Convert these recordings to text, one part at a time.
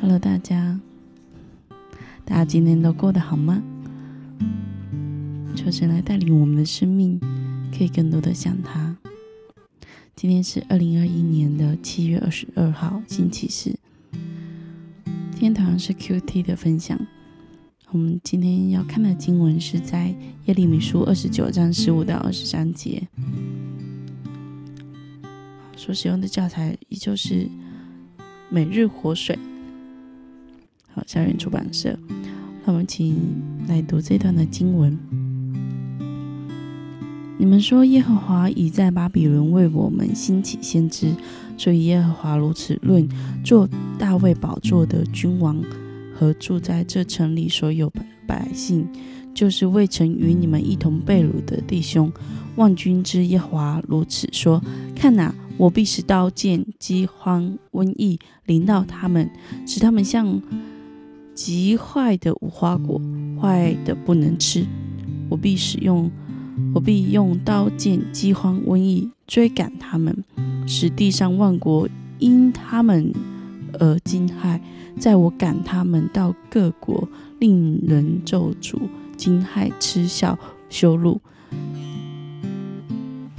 Hello，大家，大家今天都过得好吗？求神来带领我们的生命，可以更多的像他。今天是二零二一年的七月二十二号，星期四。天同样是 QT 的分享。我们今天要看的经文是在耶利米书二十九章十五到二十三节。所使用的教材依旧是每日活水。校园出版社。那我们请来读这段的经文。你们说耶和华已在巴比伦为我们兴起先知，所以耶和华如此论：做大卫宝座的君王和住在这城里所有百姓，就是未曾与你们一同被掳的弟兄。万军之耶和华如此说：看哪！我必使刀剑、饥荒、瘟疫临到他们，使他们像极坏的无花果，坏的不能吃。我必使用，我必用刀剑、饥荒、瘟疫追赶他们，使地上万国因他们而惊骇。在我赶他们到各国，令人咒诅、惊骇、嗤笑、羞辱。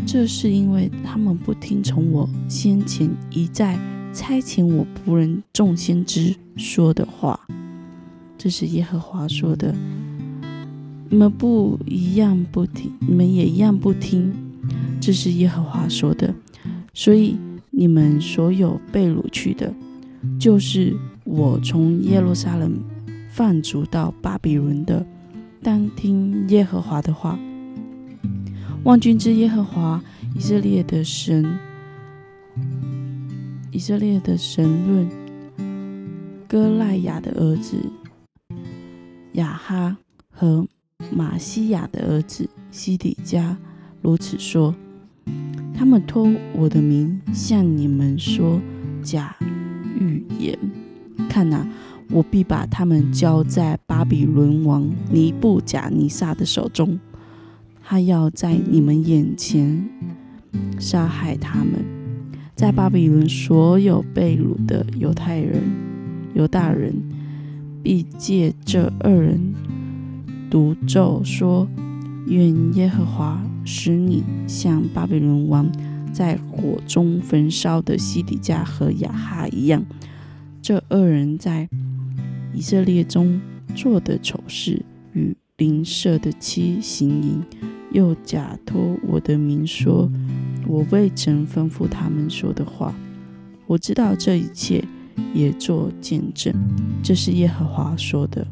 这是因为他们不听从我先前一再差遣我仆人众先知说的话。这是耶和华说的。你们不一样不听，你们也一样不听。这是耶和华说的。所以你们所有被掳去的，就是我从耶路撒冷放逐到巴比伦的，当听耶和华的话。万军之耶和华以色列的神，以色列的神论，哥赖雅的儿子雅哈和马西亚的儿子西底家如此说：他们托我的名向你们说假预言，看哪，我必把他们交在巴比伦王尼布贾尼撒的手中。他要在你们眼前杀害他们，在巴比伦所有被掳的犹太人、犹大人，必借这二人独咒说：愿耶和华使你像巴比伦王在火中焚烧的西底家和亚哈一样。这二人在以色列中做的丑事，与邻舍的妻行淫。又假托我的名说，我未曾吩咐他们说的话。我知道这一切，也做见证。这是耶和华说的。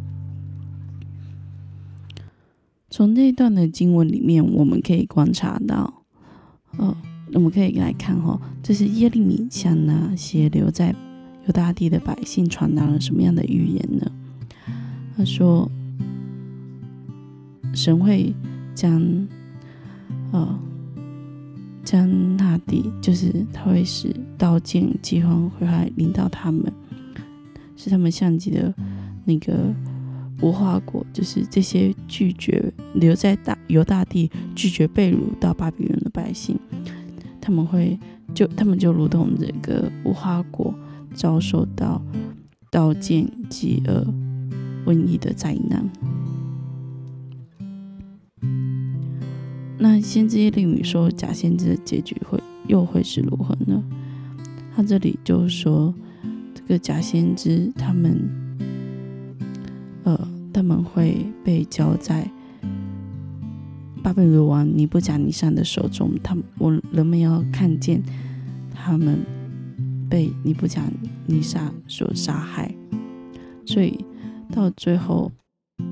从这段的经文里面，我们可以观察到，呃，我们可以来看哈，这是耶利米向那些留在犹大地的百姓传达了什么样的预言呢？他说，神会。将，呃，将那地，就是他会使刀剑、饥荒、毁坏临到他们，是他们像极的那个无花果，就是这些拒绝留在大犹大地、拒绝被掳到巴比伦的百姓，他们会就他们就如同这个无花果遭受到刀剑、饥饿、瘟疫的灾难。那先知耶利米说假先知的结局会又会是如何呢？他这里就说，这个假先知他们，呃，他们会被交在巴比伦王尼布甲尼撒的手中。他们，我人们要看见他们被尼布甲尼撒所杀害。所以到最后，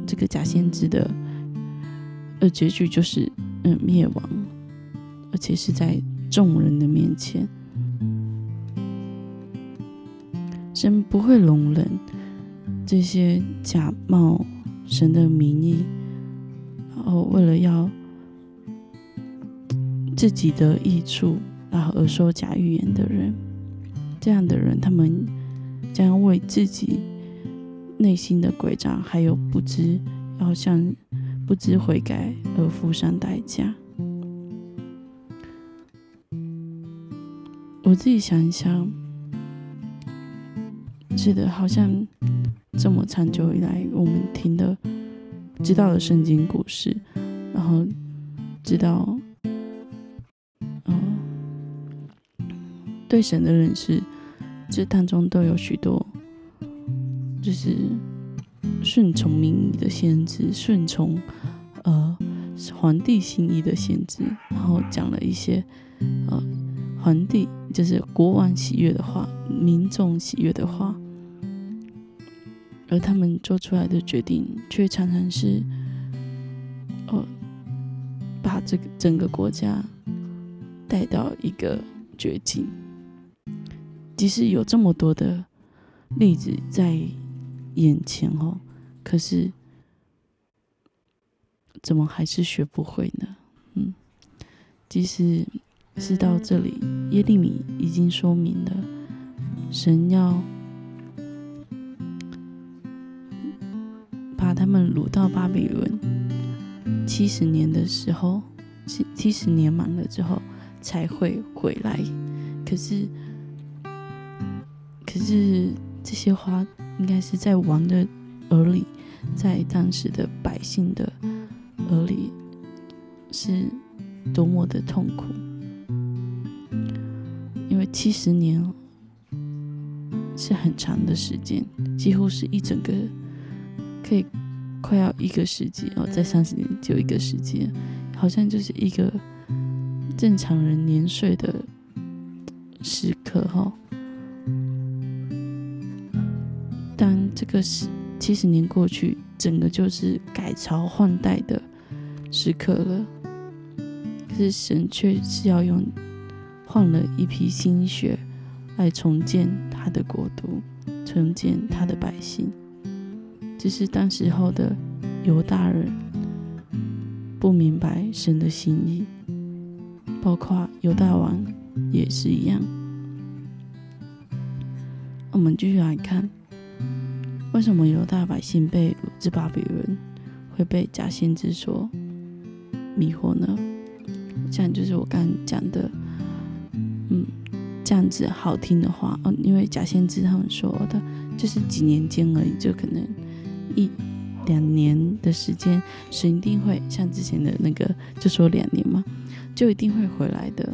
这个假先知的呃结局就是。嗯，灭亡，而且是在众人的面前。神不会容忍这些假冒神的名义，然后为了要自己的益处，然后而说假预言的人。这样的人，他们将为自己内心的诡诈，还有不知要向。不知悔改而付上代价。我自己想一想，是的，好像这么长久以来，我们听的、知道的圣经故事，然后知道，嗯，对神的认识，这当中都有许多，就是顺从民意的先知，顺从呃皇帝心意的先知，然后讲了一些呃皇帝就是国王喜悦的话，民众喜悦的话。而他们做出来的决定，却常常是，呃，把这个整个国家带到一个绝境。即使有这么多的例子在眼前哦，可是怎么还是学不会呢？嗯，即使是到这里，耶利米已经说明了，神要。把他们掳到巴比伦七十年的时候，七七十年满了之后才会回来。可是，可是这些话应该是在王的耳里，在当时的百姓的耳里，是多么的痛苦。因为七十年是很长的时间，几乎是一整个。可以快要一个世纪哦，在三十年就一个世纪，好像就是一个正常人年岁的时刻哈。这个是七十年过去，整个就是改朝换代的时刻了。可是神却是要用换了一批心血来重建他的国度，重建他的百姓。只是当时候的犹大人不明白神的心意，包括犹大王也是一样。我们继续来看，为什么犹大百姓被掳至巴比伦会被假先知所迷惑呢？这样就是我刚讲的，嗯，这样子好听的话，哦，因为假先知他们说的，就是几年间而已，就可能。一两年的时间，神一定会像之前的那个，就说两年嘛，就一定会回来的。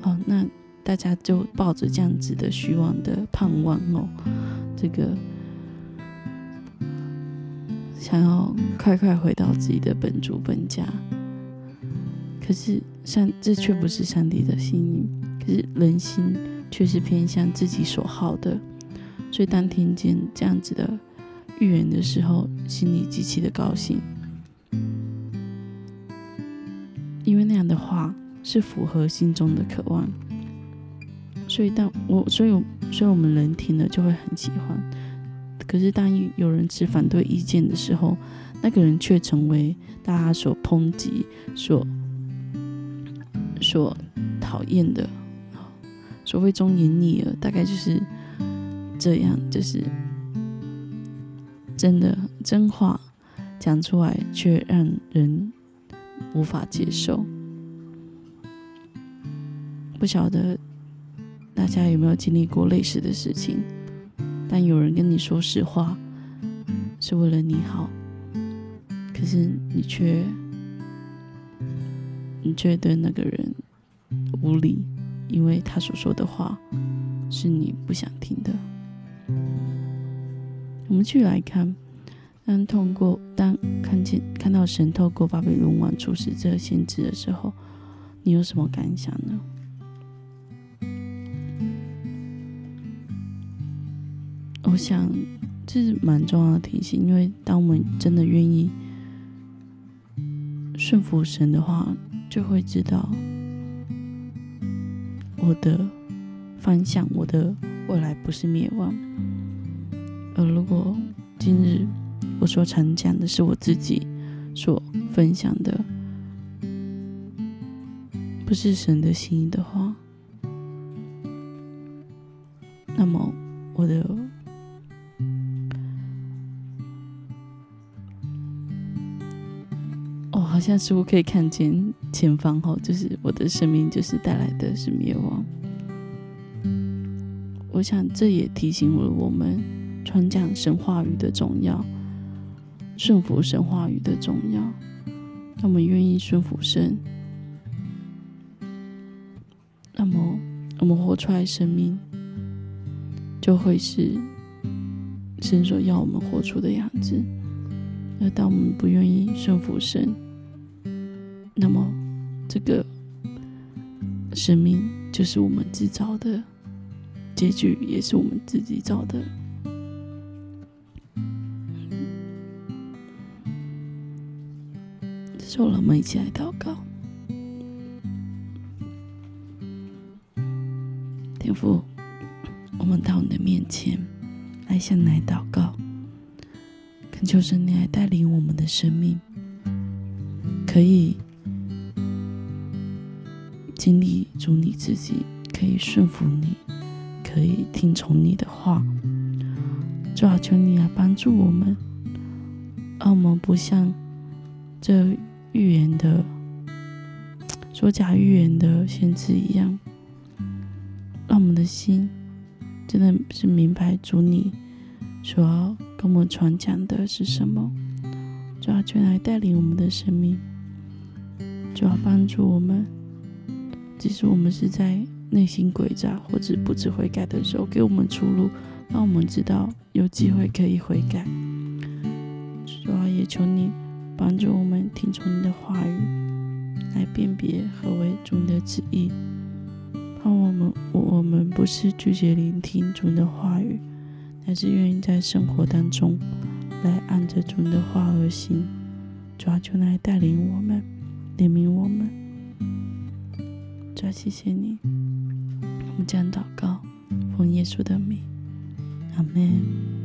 哦，那大家就抱着这样子的虚妄的盼望哦，这个想要快快回到自己的本族本家。可是上这却不是上帝的心意，可是人心却是偏向自己所好的，所以当听见这样子的。预言的时候，心里极其的高兴，因为那样的话是符合心中的渴望，所以当我，所以所以我们人听了就会很喜欢。可是当有人持反对意见的时候，那个人却成为大家所抨击、所所讨厌的。所谓忠言逆耳，大概就是这样，就是。真的真话讲出来，却让人无法接受。不晓得大家有没有经历过类似的事情？但有人跟你说实话，是为了你好，可是你却你却对那个人无理，因为他所说的话是你不想听的。我们继续来看，当通过当看见看到神透过巴比伦王处使这个先知的时候，你有什么感想呢？我想这是蛮重要的提醒，因为当我们真的愿意顺服神的话，就会知道我的方向，我的未来不是灭亡。而如果今日我所常讲的是我自己所分享的，不是神的心意的话，好像似乎可以看见前方哦，就是我的生命就是带来的是灭亡。我想这也提醒了我们传讲神话语的重要，顺服神话语的重要。那我们愿意顺服神，那么我们活出来生命就会是神所要我们活出的样子。而当我们不愿意顺服神，那么这个生命就是我们自找的结局，也是我们自己找的。受了，我们一起来祷告。天父，我们到你的面前来向你来祷告，恳求神你来带领我们的生命，可以经历主你自己，可以顺服你，可以听从你的话。主啊，求你来帮助我们，让我们不像这。预言的说假预言的先知一样，让我们的心真的是明白主你所要跟我们传讲的是什么，主要全来带领我们的生命，主要帮助我们，即使我们是在内心诡诈或者不知悔改的时候，给我们出路，让我们知道有机会可以悔改。主啊也求你。帮助我们听从你的话语，来辨别何为主你的旨意。盼我们我们不是拒绝聆听主的话语，乃是愿意在生活当中来按着主的话而行。主啊，求来带领我们，怜悯我们。主啊，谢谢你。我们将祷告，奉耶稣的名，阿门。